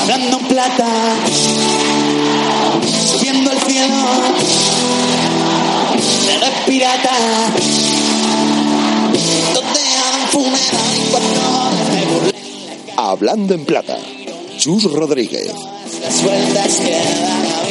Hablando en plata, subiendo al cielo, de pirata, donde han funeral y cuando me. Hablando en plata, Chus Rodríguez. Las vueltas que da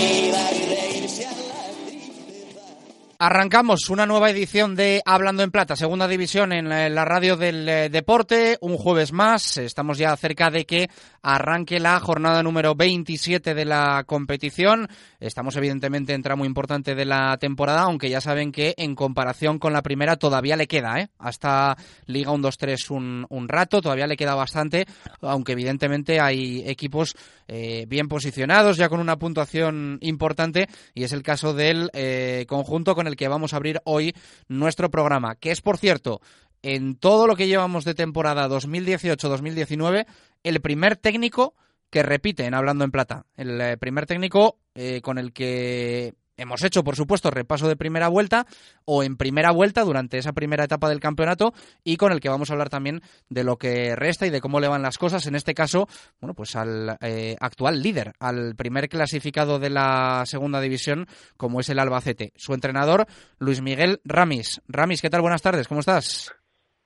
Arrancamos una nueva edición de Hablando en Plata, segunda división en la, radio del eh, deporte. Un jueves más, estamos ya cerca de que arranque la jornada número 27 de la competición. Estamos evidentemente en tramo importante de la temporada, aunque ya saben que en comparación con la primera todavía le queda, ¿eh? Hasta Liga 1-2-3 un, un rato, todavía le queda bastante, aunque evidentemente hay equipos eh, bien posicionados, ya con una puntuación importante, y es el caso del eh, conjunto con el que vamos a abrir hoy nuestro programa, que es, por cierto, en todo lo que llevamos de temporada 2018-2019, el primer técnico que repite en Hablando en Plata. El eh, primer técnico eh, con el que hemos hecho, por supuesto, repaso de primera vuelta o en primera vuelta durante esa primera etapa del campeonato y con el que vamos a hablar también de lo que resta y de cómo le van las cosas. En este caso, bueno, pues al eh, actual líder, al primer clasificado de la segunda división, como es el Albacete. Su entrenador, Luis Miguel Ramis. Ramis, ¿qué tal? Buenas tardes, ¿cómo estás?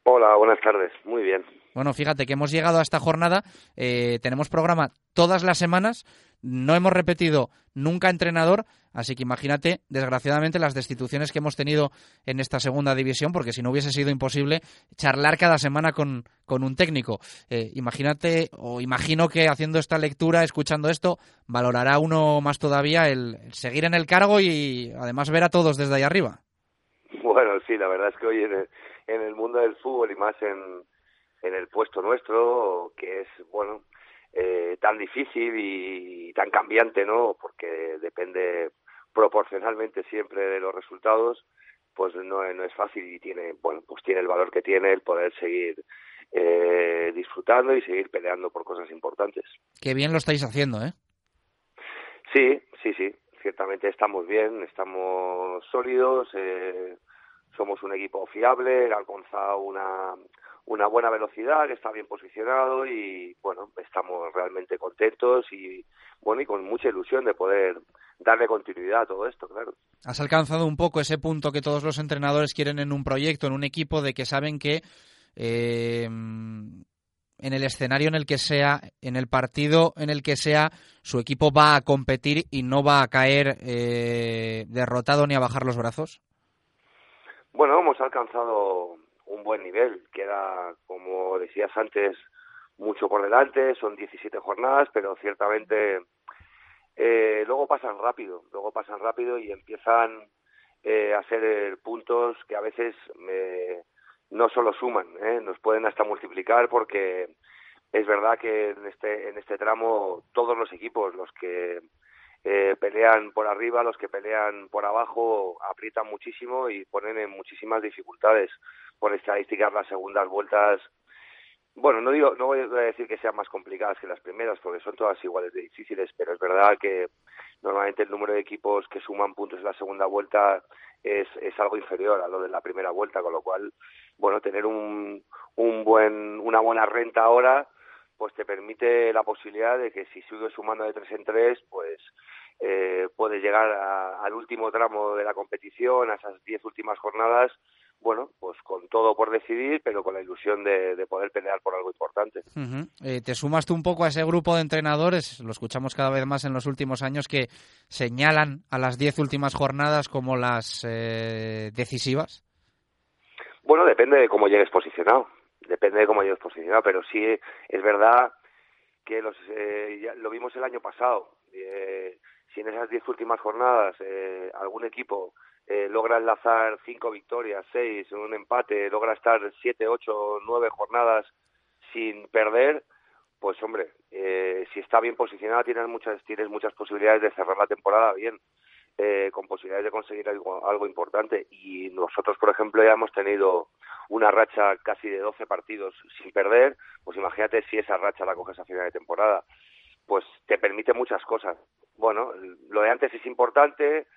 Hola, buenas tardes. Muy bien. Bueno, fíjate que hemos llegado a esta jornada, eh, tenemos programa todas las semanas, no hemos repetido nunca entrenador, así que imagínate, desgraciadamente, las destituciones que hemos tenido en esta segunda división, porque si no hubiese sido imposible charlar cada semana con, con un técnico. Eh, imagínate, o imagino que haciendo esta lectura, escuchando esto, valorará uno más todavía el, seguir en el cargo y además ver a todos desde ahí arriba. Bueno, sí, la verdad es que hoy en el, en el mundo del fútbol y más en, en el puesto nuestro, que es, bueno, eh, tan difícil y tan cambiante, ¿no? Porque depende proporcionalmente siempre de los resultados, pues no, no es fácil y tiene, bueno, pues tiene el valor que tiene el poder seguir eh, disfrutando y seguir peleando por cosas importantes. Qué bien lo estáis haciendo, ¿eh? Sí, sí, sí, ciertamente estamos bien, estamos sólidos, eh, somos un equipo fiable, ha alcanzado una, una buena velocidad, que está bien posicionado y bueno, estamos realmente contentos y bueno, y con mucha ilusión de poder darle continuidad a todo esto, claro. Has alcanzado un poco ese punto que todos los entrenadores quieren en un proyecto, en un equipo, de que saben que eh, en el escenario en el que sea, en el partido en el que sea, su equipo va a competir y no va a caer eh, derrotado ni a bajar los brazos? Bueno, hemos alcanzado un buen nivel, queda, como decías antes, mucho por delante, son 17 jornadas, pero ciertamente eh, luego pasan rápido, luego pasan rápido y empiezan eh, a ser puntos que a veces eh, no solo suman, ¿eh? nos pueden hasta multiplicar porque es verdad que en este en este tramo todos los equipos, los que eh, pelean por arriba, los que pelean por abajo, aprietan muchísimo y ponen en muchísimas dificultades. Por estadísticas, las segundas vueltas, bueno, no digo, no voy a decir que sean más complicadas que las primeras, porque son todas iguales de difíciles, pero es verdad que normalmente el número de equipos que suman puntos en la segunda vuelta es, es algo inferior a lo de la primera vuelta, con lo cual, bueno, tener un, un buen, una buena renta ahora, pues te permite la posibilidad de que si sigues sumando de tres en tres, pues eh, puedes llegar a- al último tramo de la competición, a esas diez últimas jornadas, bueno, pues con todo por decidir, pero con la ilusión de, de poder pelear por algo importante. Eh, te sumas tú un poco a ese grupo de entrenadores, lo escuchamos cada vez más en los últimos años, que señalan a las diez últimas jornadas como las eh, decisivas. Bueno, depende de cómo llegues posicionado, depende de cómo llegues posicionado, pero sí es verdad que los, eh, ya lo vimos el año pasado. Eh, si en esas diez últimas jornadas eh, algún equipo eh, logra enlazar cinco victorias, seis, un empate, logra estar siete, ocho, nueve jornadas sin perder, pues hombre, eh, si está bien posicionada tienes muchas, tienes muchas posibilidades de cerrar la temporada bien. Eh, con posibilidades de conseguir algo, algo importante. Y nosotros, por ejemplo, ya hemos tenido una racha casi de 12 partidos sin perder, pues imagínate si esa racha la coges a final de temporada, pues te permite muchas cosas. Bueno, lo de antes es importante,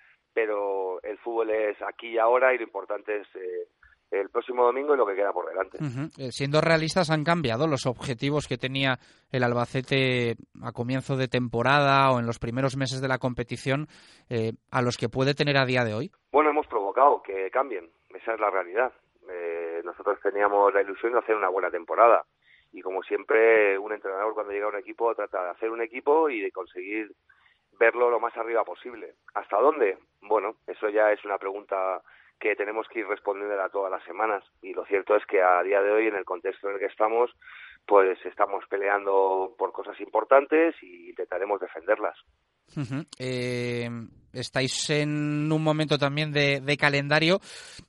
pero el fútbol es aquí y ahora y lo importante es eh, el próximo domingo y lo que queda por delante. Eh, siendo realistas, han cambiado los objetivos que tenía el Albacete a comienzo de temporada o en los primeros meses de la competición eh, a los que puede tener a día de hoy. Bueno, hemos provocado que cambien, esa es la realidad. Eh, nosotros teníamos la ilusión de hacer una buena temporada y como siempre un entrenador cuando llega a un equipo trata de hacer un equipo y de conseguir verlo lo más arriba posible. ¿Hasta dónde? Bueno, eso ya es una pregunta que tenemos que ir respondiendo a todas las semanas. Y lo cierto es que a día de hoy, en el contexto en el que estamos, pues estamos peleando por cosas importantes y intentaremos defenderlas. Eh, estáis en un momento también de, calendario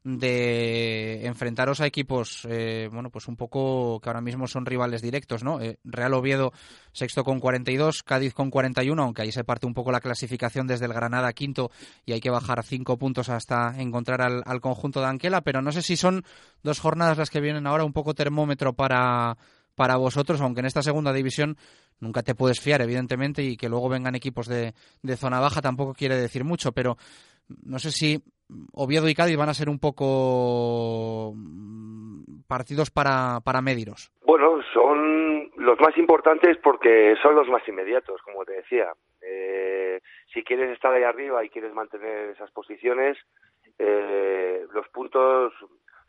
de enfrentaros a equipos, eh, bueno, pues un poco que ahora mismo son rivales directos, ¿no? Eh, Real Oviedo sexto con 42, Cádiz con 41, aunque ahí se parte un poco la clasificación desde el Granada quinto y hay que bajar cinco puntos hasta encontrar al, al conjunto de Anquela, pero no sé si son dos jornadas las que vienen ahora un poco termómetro para para vosotros, aunque en esta segunda división nunca te puedes fiar, evidentemente, y que luego vengan equipos de, de zona baja tampoco quiere decir mucho, pero no sé si Oviedo y Cádiz van a ser un poco mm, partidos para, para mediros. Bueno, son los más importantes porque son los más inmediatos, como te decía. Eh, si quieres estar ahí arriba y quieres mantener esas posiciones, eh, los puntos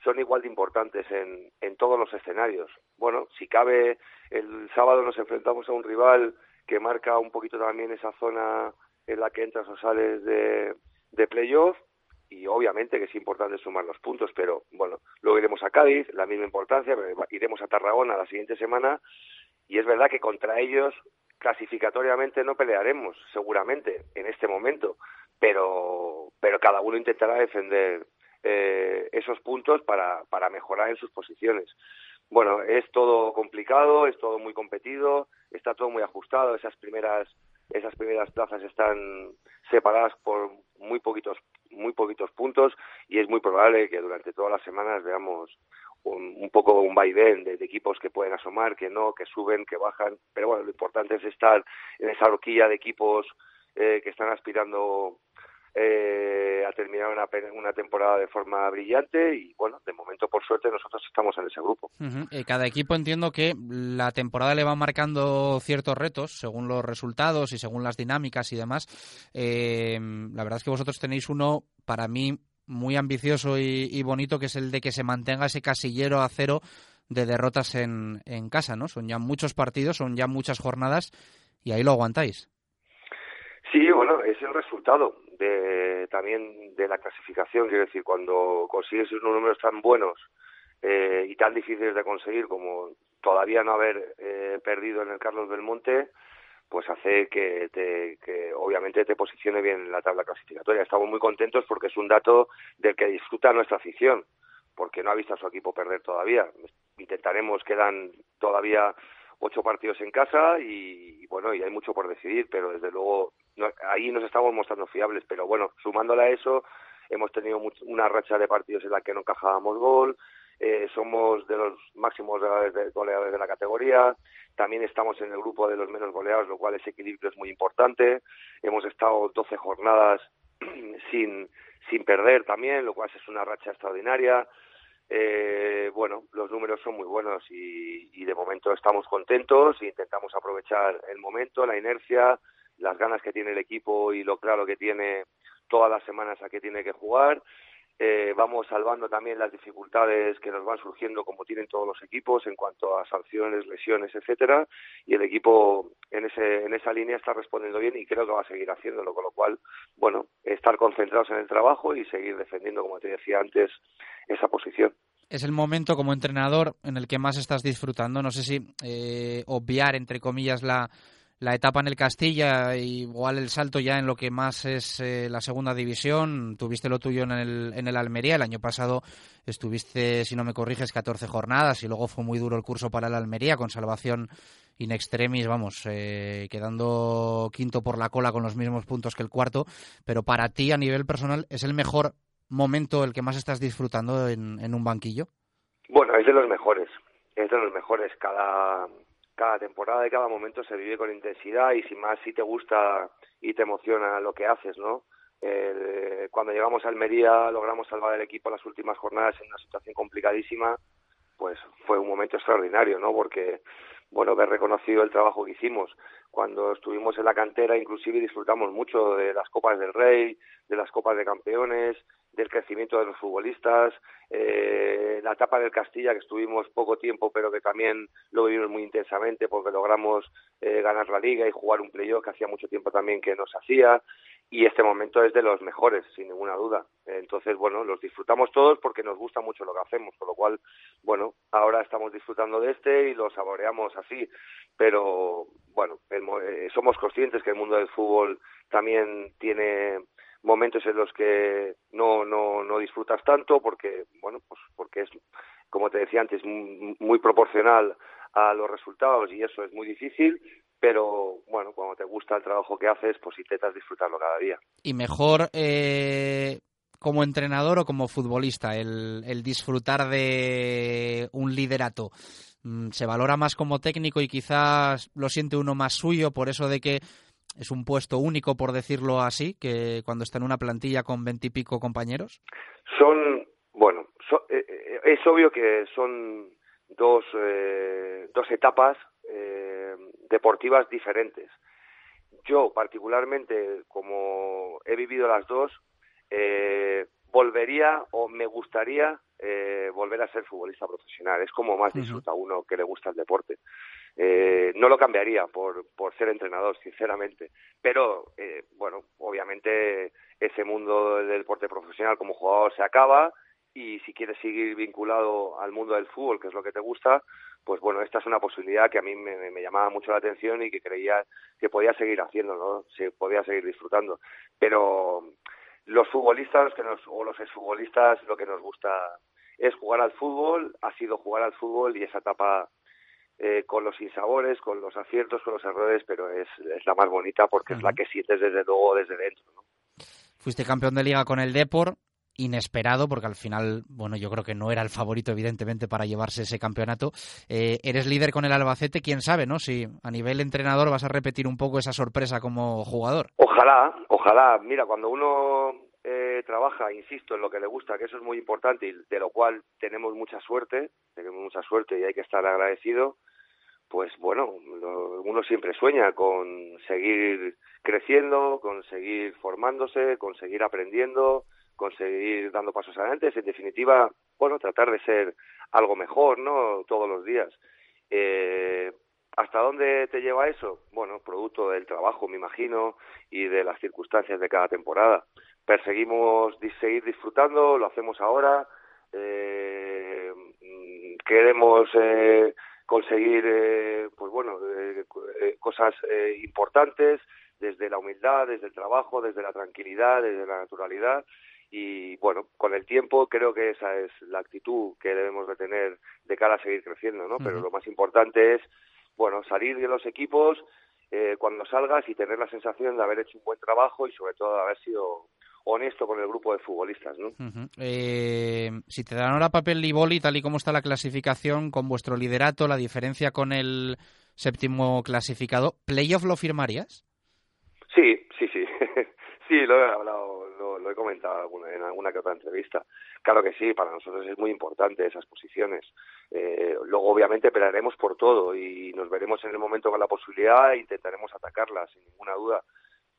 son igual de importantes en, en todos los escenarios. Bueno, si cabe, el sábado nos enfrentamos a un rival que marca un poquito también esa zona en la que entras o sales de, de playoff y obviamente que es importante sumar los puntos, pero bueno, luego iremos a Cádiz, la misma importancia, iremos a Tarragona la siguiente semana y es verdad que contra ellos clasificatoriamente no pelearemos, seguramente, en este momento, pero, pero cada uno intentará defender eh, puntos para, para mejorar en sus posiciones. Bueno, es todo complicado, es todo muy competido, está todo muy ajustado, esas primeras esas primeras plazas están separadas por muy poquitos muy poquitos puntos y es muy probable que durante todas las semanas veamos un, un poco un vaivén de, de, equipos que pueden asomar, que no, que suben, que bajan, pero bueno, lo importante es estar en esa horquilla de equipos eh, que están aspirando eh, a terminar una, una, temporada de forma brillante y bueno, de momento por suerte nosotros estamos en ese grupo. Uh -huh. Cada equipo entiendo que la temporada le va marcando ciertos retos según los resultados y según las dinámicas y demás. Eh, la verdad es que vosotros tenéis uno para mí muy ambicioso y, y bonito que es el de que se mantenga ese casillero a cero de derrotas en, en casa, ¿no? Son ya muchos partidos, son ya muchas jornadas y ahí lo aguantáis. Sí, bueno, es el resultado de, también de la clasificación, quiero decir, cuando consigues unos números tan buenos eh, y tan difíciles de conseguir como todavía no haber eh, perdido en el Carlos Belmonte, pues hace que, te, que obviamente te posicione bien en la tabla clasificatoria. Estamos muy contentos porque es un dato del que disfruta nuestra afición, porque no ha visto a su equipo perder todavía. Intentaremos, quedan todavía ocho partidos en casa y, bueno, y hay mucho por decidir, pero desde luego ahí nos estamos mostrando fiables, pero bueno, sumándole a eso, hemos tenido mucho, una racha de partidos en la que no encajábamos gol, eh, somos de los máximos goleadores de la categoría, también estamos en el grupo de los menos goleados, lo cual ese equilibrio es muy importante, hemos estado 12 jornadas sin, sin perder también, lo cual es una racha extraordinaria, eh, bueno, los números son muy buenos y, y, de momento estamos contentos e intentamos aprovechar el momento, la inercia, las ganas que tiene el equipo y lo claro que tiene todas las semanas a que tiene que jugar. Eh, vamos salvando también las dificultades que nos van surgiendo como tienen todos los equipos en cuanto a sanciones, lesiones, etcétera, y el equipo en ese en esa línea está respondiendo bien y creo que va a seguir haciéndolo, con lo cual, bueno, estar concentrados en el trabajo y seguir defendiendo, como te decía antes, esa posición es el momento como entrenador en el que más estás disfrutando. No sé si eh, obviar, entre comillas, la, la etapa en el Castilla, igual el salto ya en lo que más es eh, la segunda división. Tuviste lo tuyo en el, en el Almería. El año pasado estuviste, si no me corriges, 14 jornadas y luego fue muy duro el curso para el Almería con salvación in extremis, vamos, eh, quedando quinto por la cola con los mismos puntos que el cuarto. Pero para ti, a nivel personal, ¿es el mejor momento el que más estás disfrutando en, en un banquillo? Bueno, es de los mejores. Es de los mejores. Cada cada temporada y cada momento se vive con intensidad y sin más si te gusta y te emociona lo que haces, ¿no? Eh, cuando llegamos a Almería logramos salvar el equipo las últimas jornadas en una situación complicadísima, pues fue un momento extraordinario, ¿no? Porque, bueno, ver reconocido el trabajo que hicimos. Cuando estuvimos en la cantera, inclusive disfrutamos mucho de las Copas del Rey, de las Copas de Campeones, del crecimiento de los futbolistas, eh, la etapa del Castilla que estuvimos poco tiempo pero que también lo vivimos muy intensamente porque logramos eh, ganar la liga y jugar un playoff que hacía mucho tiempo también que nos hacía. Y este momento es de los mejores sin ninguna duda. Entonces bueno los disfrutamos todos porque nos gusta mucho lo que hacemos con lo cual bueno ahora estamos disfrutando de este y lo saboreamos así. Pero bueno eh, somos conscientes que el mundo del fútbol también tiene momentos en los que no, no, no disfrutas tanto porque, bueno, pues porque es, como te decía antes, muy proporcional a los resultados y eso es muy difícil, pero bueno, cuando te gusta el trabajo que haces, pues intentas disfrutarlo cada día. Y mejor eh, como entrenador o como futbolista, el, el disfrutar de un liderato. Mm, ¿Se valora más como técnico y quizás lo siente uno más suyo por eso de que es un puesto único, por decirlo así, que cuando está en una plantilla con veintipico compañeros? Son, bueno, eh, eh, es obvio que son dos, eh, dos etapas deportivas diferentes. Yo, particularmente, como he vivido las dos, volvería o me gustaría volver a ser futbolista profesional. Es como más disfruta uno que le gusta el deporte. Eh, no lo cambiaría por, por ser entrenador, sinceramente. Pero, eh, bueno, obviamente ese mundo del deporte profesional como jugador se acaba y si quieres seguir vinculado al mundo del fútbol, que es lo que te gusta, pues bueno, esta es una posibilidad que a mí me, me llamaba mucho la atención y que creía que podía seguir haciendo, ¿no? Se podía seguir disfrutando. Pero los futbolistas que nos, o los exfutbolistas lo que nos gusta es jugar al fútbol, ha sido jugar al fútbol y esa etapa eh, con los insabores, con los aciertos, con los errores, pero es, es la más bonita porque es la que sientes desde luego desde dentro. ¿no? Fuiste campeón de liga con el Depor, inesperado, porque al final, bueno, yo creo que no era el favorito, evidentemente, para llevarse ese campeonato. Eh, eres líder con el Albacete, quién sabe, ¿no? Si a nivel entrenador vas a repetir un poco esa sorpresa como jugador. Ojalá, ojalá. Mira, cuando uno eh, trabaja, insisto, en lo que le gusta, que eso es muy importante y de lo cual tenemos mucha suerte, tenemos mucha suerte y hay que estar agradecido, pues bueno, uno siempre sueña con seguir creciendo, con seguir formándose, con seguir aprendiendo, con seguir dando pasos adelante, en definitiva, bueno, tratar de ser algo mejor, ¿no? Todos los días. Eh, ¿Hasta dónde te lleva eso? Bueno, producto del trabajo, me imagino, y de las circunstancias de cada temporada. Perseguimos seguir disfrutando, lo hacemos ahora, eh, queremos eh, conseguir eh, pues bueno eh, eh, cosas importantes desde la humildad desde el trabajo desde la tranquilidad desde la naturalidad. Y bueno con el tiempo creo que esa es la actitud que debemos de tener de cara a seguir creciendo no pero lo más importante es bueno salir de los equipos cuando salgas y tener la sensación de haber hecho un buen trabajo y sobre todo de haber sido honesto con el grupo de futbolistas. ¿no? eh, si te dan ahora papel y boli, tal y como está la clasificación, con vuestro liderato, la diferencia con el séptimo clasificado, ¿playoff lo firmarías? Sí, sí, sí. sí, lo he hablado, lo, lo he comentado en alguna que otra entrevista. Claro que sí, para nosotros es muy importante esas posiciones. Eh, luego, obviamente, esperaremos por todo y nos veremos en el momento con la posibilidad e intentaremos atacarla, sin ninguna duda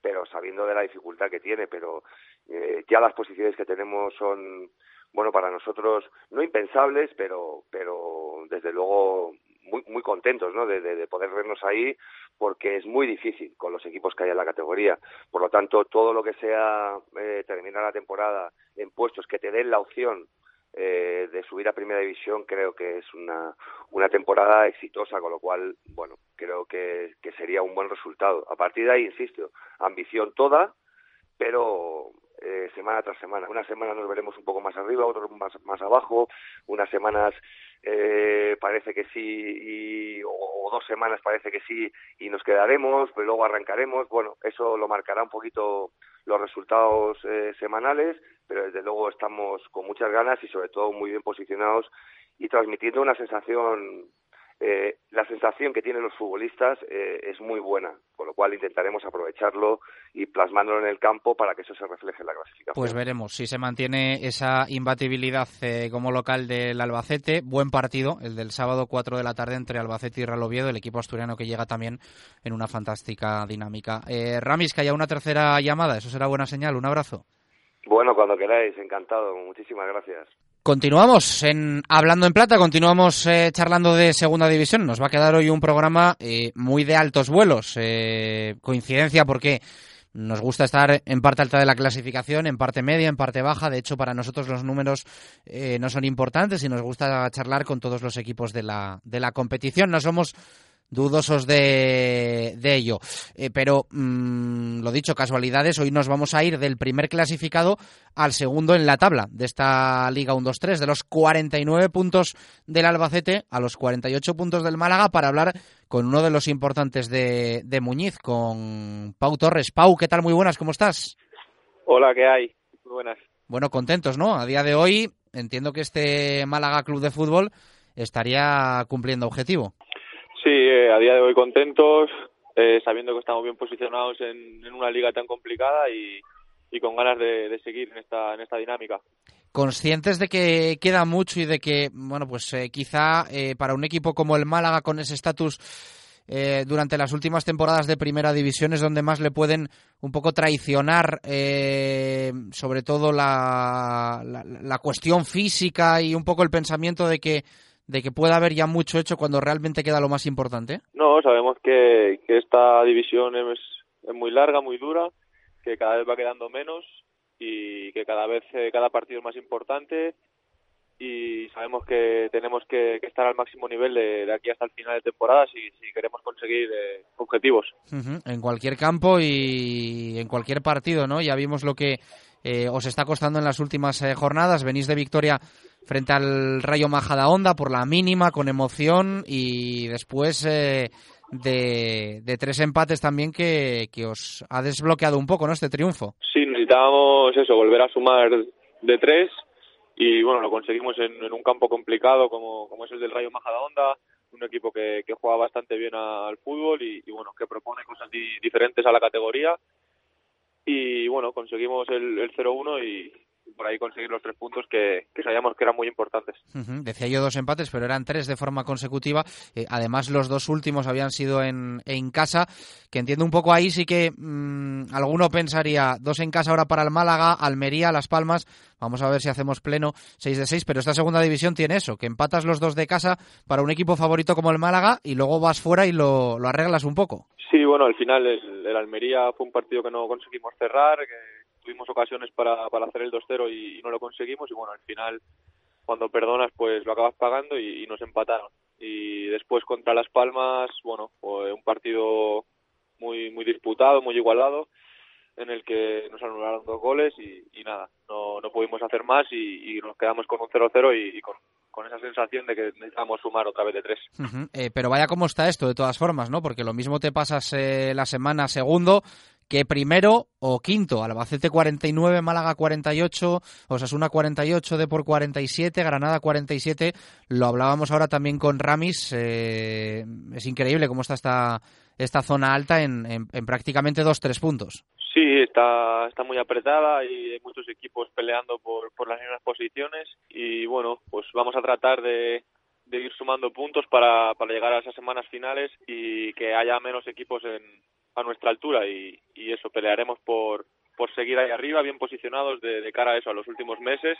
pero sabiendo de la dificultad que tiene, pero eh, ya las posiciones que tenemos son, bueno, para nosotros no impensables, pero, pero desde luego muy, muy contentos, ¿no? De, de, poder vernos ahí, porque es muy difícil con los equipos que hay en la categoría. Por lo tanto, todo lo que sea eh, terminar la temporada en puestos que te den la opción eh, de subir a primera división creo que es una, una temporada exitosa, con lo cual, bueno, creo que, que sería un buen resultado. A partir de ahí, insisto, ambición toda, pero eh, semana tras semana. Unas semanas nos veremos un poco más arriba, otras más, más abajo, unas semanas eh, parece que sí, y, o, o, dos semanas parece que sí, y nos quedaremos, pero luego arrancaremos. Bueno, eso lo marcará un poquito los resultados eh, semanales, pero desde luego estamos con muchas ganas y sobre todo muy bien posicionados y transmitiendo una sensación eh, la sensación que tienen los futbolistas eh, es muy buena, con lo cual intentaremos aprovecharlo y plasmándolo en el campo para que eso se refleje en la clasificación. Pues veremos si se mantiene esa imbatibilidad eh, como local del Albacete. Buen partido, el del sábado 4 de la tarde entre Albacete y Real Oviedo, el equipo asturiano que llega también en una fantástica dinámica. Eh, Ramis, que haya una tercera llamada, eso será buena señal. Un abrazo. Bueno, cuando queráis, encantado. Muchísimas gracias. Continuamos en Hablando en Plata, continuamos eh, charlando de Segunda División. Nos va a quedar hoy un programa eh, muy de altos vuelos. Eh, coincidencia porque nos gusta estar en parte alta de la clasificación, en parte media, en parte baja. De hecho, para nosotros los números eh, no son importantes y nos gusta charlar con todos los equipos de la, de la competición. No somos dudosos de, de ello. Eh, pero, mmm, lo dicho, casualidades, hoy nos vamos a ir del primer clasificado al segundo en la tabla de esta Liga 1-2-3, de los 49 puntos del Albacete a los 48 puntos del Málaga, para hablar con uno de los importantes de, de Muñiz, con Pau Torres. Pau, ¿qué tal? Muy buenas, ¿cómo estás? Hola, ¿qué hay? Muy buenas. Bueno, contentos, ¿no? A día de hoy entiendo que este Málaga Club de Fútbol estaría cumpliendo objetivo. A día de hoy contentos, eh, sabiendo que estamos bien posicionados en, una liga tan complicada y, con ganas de, seguir en esta, en esta dinámica. Conscientes de que queda mucho y de que, bueno, pues eh, quizá eh, para un equipo como el Málaga con ese estatus eh, durante las últimas temporadas de primera división es donde más le pueden un poco traicionar eh, sobre todo la, la, cuestión física y un poco el pensamiento de que de que pueda haber ya mucho hecho cuando realmente queda lo más importante? No, sabemos que, que esta división es, es muy larga, muy dura, que cada vez va quedando menos y que cada vez eh, cada partido es más importante y sabemos que tenemos que, que estar al máximo nivel de, de, aquí hasta el final de temporada si, si queremos conseguir eh, objetivos. Uh -huh. En cualquier campo y en cualquier partido, ¿no? Ya vimos lo que eh, os está costando en las últimas eh, jornadas. Venís de victoria frente al Rayo Majadahonda por la mínima, con emoción y después eh, de, tres empates también que, que, os ha desbloqueado un poco, ¿no? Este triunfo. Sí, necesitábamos eso, volver a sumar de tres y bueno, lo conseguimos en, un campo complicado como, como es el del Rayo Majadahonda, un equipo que, que juega bastante bien al fútbol y, y, bueno, que propone cosas di, diferentes a la categoría y bueno, conseguimos el, el 0-1 y, por ahí conseguir los tres puntos que, que sabíamos que eran muy importantes. Uh -huh. Decía yo dos empates, pero eran tres de forma consecutiva. Eh, además, los dos últimos habían sido en, en, casa, que entiendo un poco ahí sí que mmm, alguno pensaría dos en casa ahora para el Málaga, Almería, Las Palmas. Vamos a ver si hacemos pleno 6 de 6, pero esta segunda división tiene eso, que empatas los dos de casa para un equipo favorito como el Málaga y luego vas fuera y lo, lo arreglas un poco. Sí, bueno, al final el, el Almería fue un partido que no conseguimos cerrar, que tuvimos ocasiones para, para hacer el 2-0 y, no lo conseguimos y bueno, al final cuando perdonas pues lo acabas pagando y, nos empataron. Y después contra Las Palmas, bueno, fue un partido muy muy disputado, muy igualado en el que nos anularon dos goles y, nada, no, no pudimos hacer más y, nos quedamos con un 0-0 y, con, con esa sensación de que necesitamos sumar otra vez de tres. Eh, pero vaya cómo está esto de todas formas, ¿no? Porque lo mismo te pasas eh, la semana segundo que primero o quinto. Albacete 49, Málaga 48, Osasuna 48, Depor 47, Granada 47. Lo hablábamos ahora también con Ramis. Eh, es increíble cómo está esta, esta zona alta en, en, en prácticamente dos, tres puntos. Sí, está, está muy apretada y hay muchos equipos peleando por, por las mismas posiciones y bueno, pues vamos a tratar de, de ir sumando puntos para, para llegar a esas semanas finales y que haya menos equipos en, a nuestra altura y, y eso, pelearemos por, por seguir ahí arriba, bien posicionados de, de, cara a eso, a los últimos meses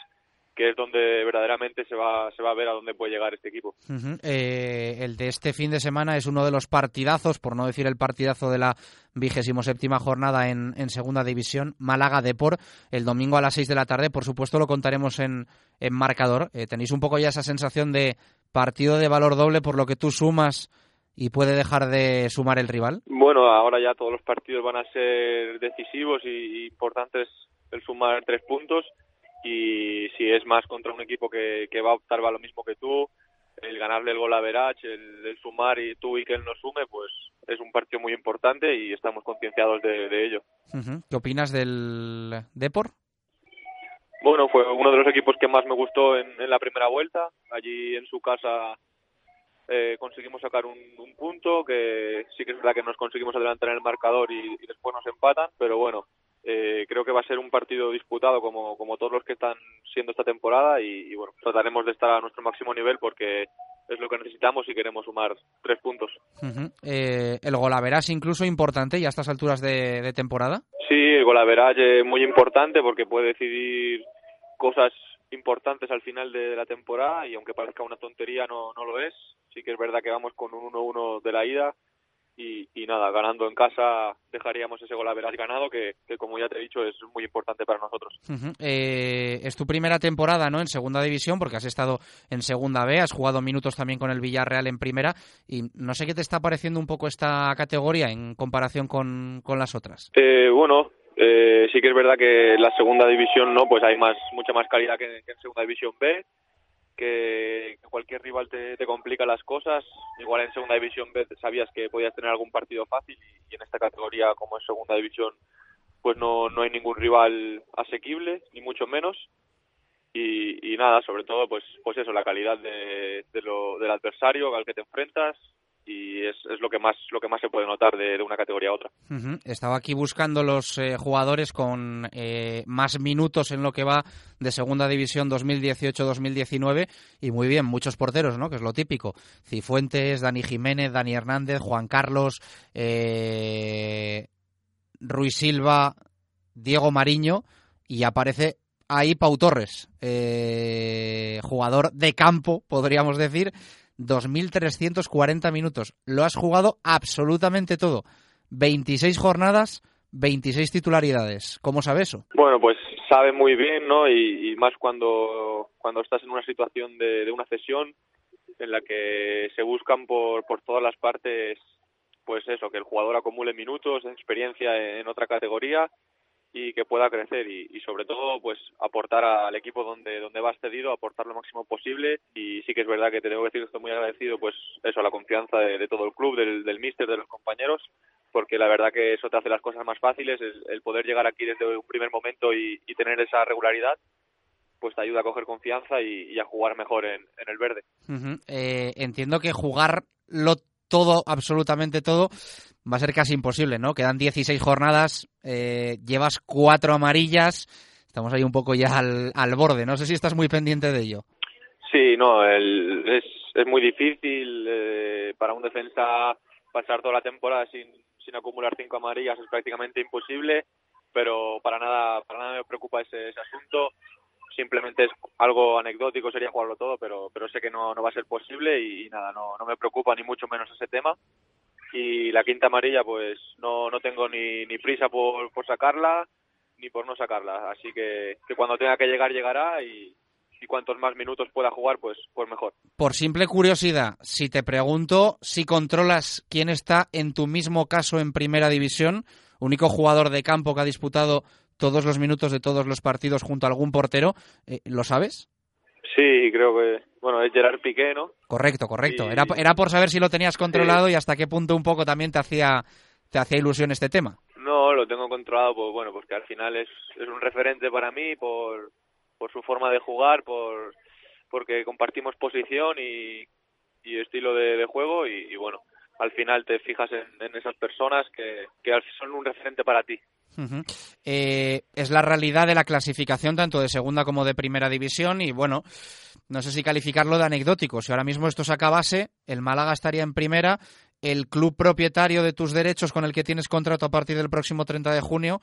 que es donde verdaderamente se va, se va a ver a dónde puede llegar este equipo. eh, el de este fin de semana es uno de los partidazos, por no decir el partidazo de la vigésimo séptima jornada en, en Segunda División, Málaga Depor, el domingo a las seis de la tarde. Por supuesto lo contaremos en, en marcador. Eh, ¿Tenéis un poco ya esa sensación de partido de valor doble por lo que tú sumas y puede dejar de sumar el rival? Bueno, ahora ya todos los partidos van a ser decisivos y importantes el sumar tres puntos y si es más contra un equipo que, que va a optar va lo mismo que tú, el ganarle el gol a Verach, el, el, sumar y tú y que él no sume, pues es un partido muy importante y estamos concienciados de, de, ello. ¿Qué opinas del Depor? Bueno, fue uno de los equipos que más me gustó en, en la primera vuelta. Allí en su casa eh, conseguimos sacar un, un, punto, que sí que es verdad que nos conseguimos adelantar en el marcador y, y después nos empatan, pero bueno, eh, creo que va a ser un partido disputado como, como todos los que están siendo esta temporada y, y, bueno, trataremos de estar a nuestro máximo nivel porque es lo que necesitamos y queremos sumar tres puntos. Uh -huh. eh, ¿El golaveras incluso importante ya a estas alturas de, de temporada? Sí, el golaveras es muy importante porque puede decidir cosas importantes al final de, la temporada y aunque parezca una tontería no, no lo es. Sí que es verdad que vamos con un 1-1 de la ida y, y, nada, ganando en casa dejaríamos ese gol a veras ganado que, que, como ya te he dicho es muy importante para nosotros. Uh -huh. eh, es tu primera temporada ¿no? en segunda división porque has estado en segunda B, has jugado minutos también con el Villarreal en primera y no sé qué te está pareciendo un poco esta categoría en comparación con, con las otras. Eh, bueno, eh, sí que es verdad que en la segunda división no pues hay más mucha más calidad que, en segunda división B que cualquier rival te, complica las cosas. Igual en segunda división B sabías que podías tener algún partido fácil y, en esta categoría como es segunda división pues no, no hay ningún rival asequible, ni mucho menos. Y, nada, sobre todo pues pues eso, la calidad de lo, del adversario al que te enfrentas, y es, es, lo que más lo que más se puede notar de, de una categoría a otra. Estaba aquí buscando los eh, jugadores con eh, más minutos en lo que va de segunda división 2018-2019 y muy bien, muchos porteros, ¿no? Que es lo típico. Cifuentes, Dani Jiménez, Dani Hernández, Juan Carlos, eh, Ruiz Silva, Diego Mariño y aparece ahí Pau Torres, eh, jugador de campo, podríamos decir 2.340 minutos. Lo has jugado absolutamente todo. 26 jornadas, 26 titularidades. ¿Cómo sabe eso? Bueno, pues sabe muy bien, ¿no? Y, más cuando, cuando estás en una situación de, de, una cesión en la que se buscan por, por todas las partes, pues eso, que el jugador acumule minutos, experiencia en otra categoría y que pueda crecer y, y, sobre todo pues aportar al equipo donde donde vas cedido aportar lo máximo posible. Y sí que es verdad que te tengo que decir que estoy muy agradecido pues eso a la confianza de, todo el club del, del míster de los compañeros porque la verdad que eso te hace las cosas más fáciles el, el poder llegar aquí desde un primer momento y, tener esa regularidad pues te ayuda a coger confianza y, y a jugar mejor en, el verde. Eh, entiendo que jugar lo todo, absolutamente todo, va a ser casi imposible, ¿no? Quedan 16 jornadas, eh, llevas cuatro amarillas, estamos ahí un poco ya al, al, borde, no sé si estás muy pendiente de ello. Sí, no, el, es, es muy difícil eh, para un defensa pasar toda la temporada sin, sin acumular cinco amarillas, es prácticamente imposible, pero para nada, para nada me preocupa ese, ese asunto simplemente es algo anecdótico, sería jugarlo todo, pero, pero sé que no, no va a ser posible y, y, nada, no, no me preocupa ni mucho menos ese tema. Y la quinta amarilla, pues no, no tengo ni, ni prisa por, por sacarla ni por no sacarla. Así que, que cuando tenga que llegar, llegará y, y cuantos más minutos pueda jugar, pues, pues mejor. Por simple curiosidad, si te pregunto si controlas quién está en tu mismo caso en primera división, único jugador de campo que ha disputado todos los minutos de todos los partidos junto a algún portero, eh, ¿lo sabes? Sí, creo que, bueno, es Gerard Piqué, ¿no? Correcto, correcto. Y... Era, era por saber si lo tenías controlado sí. y hasta qué punto un poco también te hacía, te hacía ilusión este tema. No, lo tengo controlado, pues bueno, porque al final es, es un referente para mí por, por su forma de jugar, por porque compartimos posición y, y estilo de, de juego y, y, bueno, al final te fijas en, esas personas que, son un referente para ti. Eh, es la realidad de la clasificación tanto de segunda como de primera división y bueno, no sé si calificarlo de anecdótico. Si ahora mismo esto se acabase, el Málaga estaría en primera, el club propietario de tus derechos con el que tienes contrato a partir del próximo 30 de junio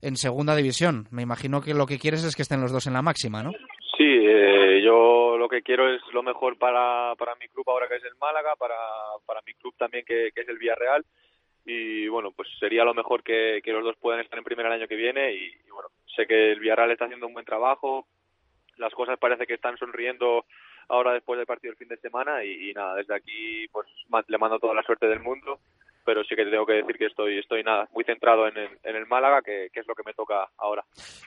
en segunda división. Me imagino que lo que quieres es que estén los dos en la máxima, ¿no? Sí, eh, yo lo que quiero es lo mejor para, para mi club ahora que es el Málaga, para, para mi club también que, es el Villarreal. Y bueno, pues sería lo mejor que, que los dos puedan estar en primera el año que viene y, bueno, sé que el Villarreal está haciendo un buen trabajo, las cosas parece que están sonriendo ahora después del partido del fin de semana y, y nada, desde aquí pues le mando toda la suerte del mundo pero sí que te tengo que decir que estoy estoy nada muy centrado en el, en el Málaga que, que es lo que me toca ahora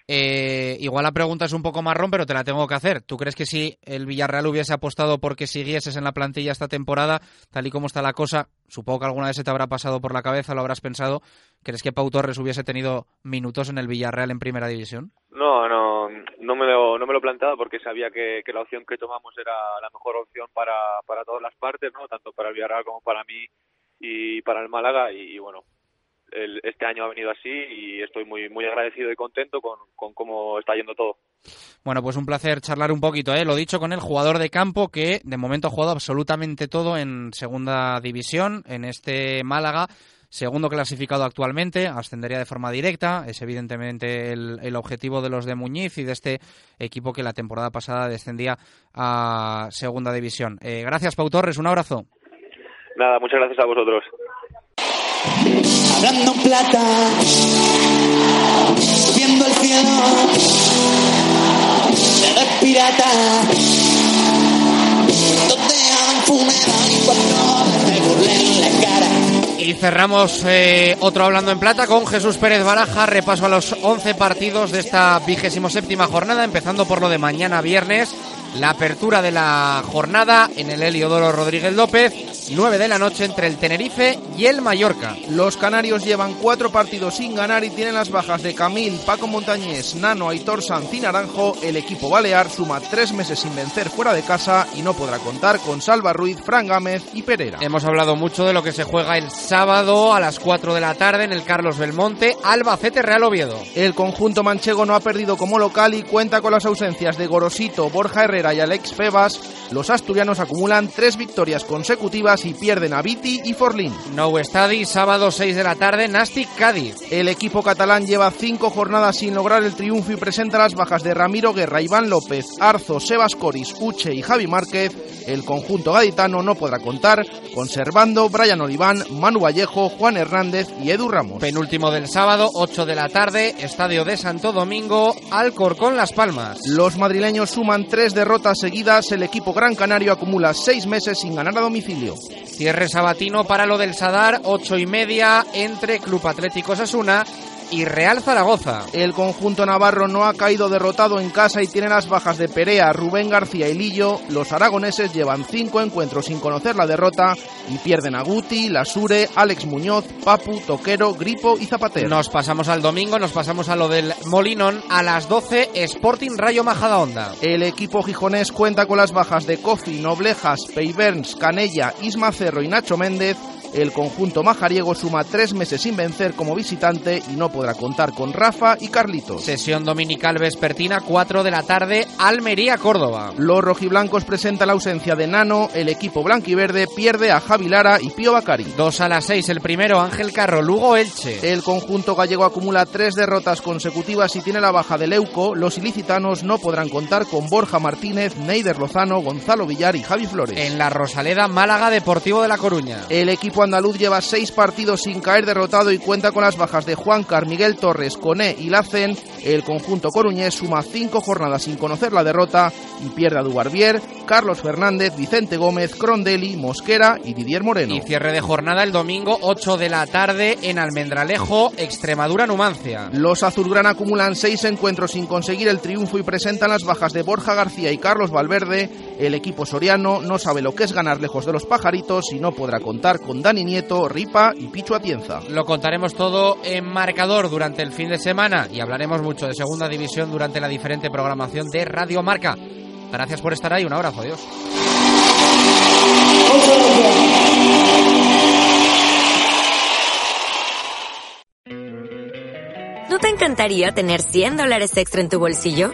Eh, igual la pregunta es un poco marrón, pero te la tengo que hacer. ¿Tú crees que si el Villarreal hubiese apostado porque siguieses en la plantilla esta temporada, tal y como está la cosa, supongo que alguna vez se te habrá pasado por la cabeza, lo habrás pensado, ¿crees que Pau Torres hubiese tenido minutos en el Villarreal en primera división? No, no, no me lo, no me lo he planteado porque sabía que, que la opción que tomamos era la mejor opción para, para todas las partes, ¿no? Tanto para el Villarreal como para mí y para el Málaga y, bueno, el- este año ha venido así y estoy muy, muy agradecido y contento con, con cómo está yendo todo. Bueno, pues un placer charlar un poquito, ¿eh? Lo dicho con el jugador de campo que de momento ha jugado absolutamente todo en segunda división, en este Málaga, segundo clasificado actualmente, ascendería de forma directa, es evidentemente el, el objetivo de los de Muñiz y de este equipo que la temporada pasada descendía a segunda división. Eh, gracias, Pau Torres, un abrazo. Nada, muchas gracias a vosotros. Hablando en plata, viendo el cielo, eres pirata. Donde hagan funeral y cuando me burlen la cara. Y cerramos eh, otro Hablando en Plata con Jesús Pérez Baraja. Repaso a los 11 partidos de esta vigésimo séptima jornada, empezando por lo de mañana viernes. La apertura de la jornada en el Heliodoro Rodríguez López, 9 de la noche entre el Tenerife y el Mallorca. Los canarios llevan cuatro partidos sin ganar y tienen las bajas de Camil, Paco Montañés, Nano, Aitor Sanz y Naranjo. El equipo balear suma tres meses sin vencer fuera de casa y no podrá contar con Salva Ruiz, Fran Gámez y Pereira. Hemos hablado mucho de lo que se juega el sábado a las 4 de la tarde en el Carlos Belmonte, Albacete Real Oviedo. El conjunto manchego no ha perdido como local y cuenta con las ausencias de Gorosito, Borja Herrera y Alex Febas. Los asturianos acumulan tres victorias consecutivas y pierden a Viti y Forlín. No Estadi, sábado 6 de la tarde, Nastic Cádiz. El equipo catalán lleva cinco jornadas sin lograr el triunfo y presenta las bajas de Ramiro Guerra, Iván López, Arzo, Sebas Coris, Uche y Javi Márquez. El conjunto gaditano no podrá contar con Servando, Brian Oliván, Manu Vallejo, Juan Hernández y Edu Ramos. Penúltimo del sábado, 8 de la tarde, Estadio de Santo Domingo, Alcorcón Las Palmas. Los madrileños suman tres derrotas seguidas. El equipo gran canario acumula seis meses sin ganar a domicilio. Cierre sabatino para lo del Sadar, ocho y media entre Club Atlético Sasuna y Real Zaragoza. El conjunto navarro no ha caído derrotado en casa y tiene las bajas de Perea, Rubén García y Lillo. Los aragoneses llevan cinco encuentros sin conocer la derrota y pierden a Guti, Lasure, Alex Muñoz, Papu, Toquero, Gripo y Zapatero. Nos pasamos al domingo, nos pasamos a lo del Molinón a las 12, Sporting Rayo Majadahonda. El equipo gijonés cuenta con las bajas de Kofi, Noblejas, Peiberns, Canella, Isma Cerro y Nacho Méndez. El conjunto majariego suma tres meses sin vencer como visitante y no podrá contar con Rafa y Carlitos. Sesión dominical vespertina, 4 de la tarde, Almería, Córdoba. Los rojiblancos presentan la ausencia de Nano, el equipo blanquiverde pierde a Javi Lara y Pío Bacari. 2 a las 6, el primero, Ángel Carro, Lugo Elche. El conjunto gallego acumula tres derrotas consecutivas y tiene la baja de Leuco. Los ilicitanos no podrán contar con Borja Martínez, Neider Lozano, Gonzalo Villar y Javi Flores. En la Rosaleda, Málaga, Deportivo de La Coruña. El equipo andaluz lleva seis partidos sin caer derrotado y cuenta con las bajas de Juan Car, Miguel Torres, Coné y Lacen. El conjunto coruñés suma cinco jornadas sin conocer la derrota y pierde a Dubarbier, Carlos Fernández, Vicente Gómez, Crondelli, Mosquera y Didier Moreno. Y cierre de jornada el domingo, 8 de la tarde, en Almendralejo, Extremadura, Numancia. Los azulgrana acumulan seis encuentros sin conseguir el triunfo y presentan las bajas de Borja García y Carlos Valverde. El equipo soriano no sabe lo que es ganar lejos de los pajaritos y no podrá contar con Dani Nieto, Ripa y Pichu Atienza. Lo contaremos todo en marcador durante el fin de semana y hablaremos mucho de segunda división durante la diferente programación de Radio Marca. Gracias por estar ahí, un abrazo, adiós. ¿No te encantaría tener 100 dólares extra en tu bolsillo?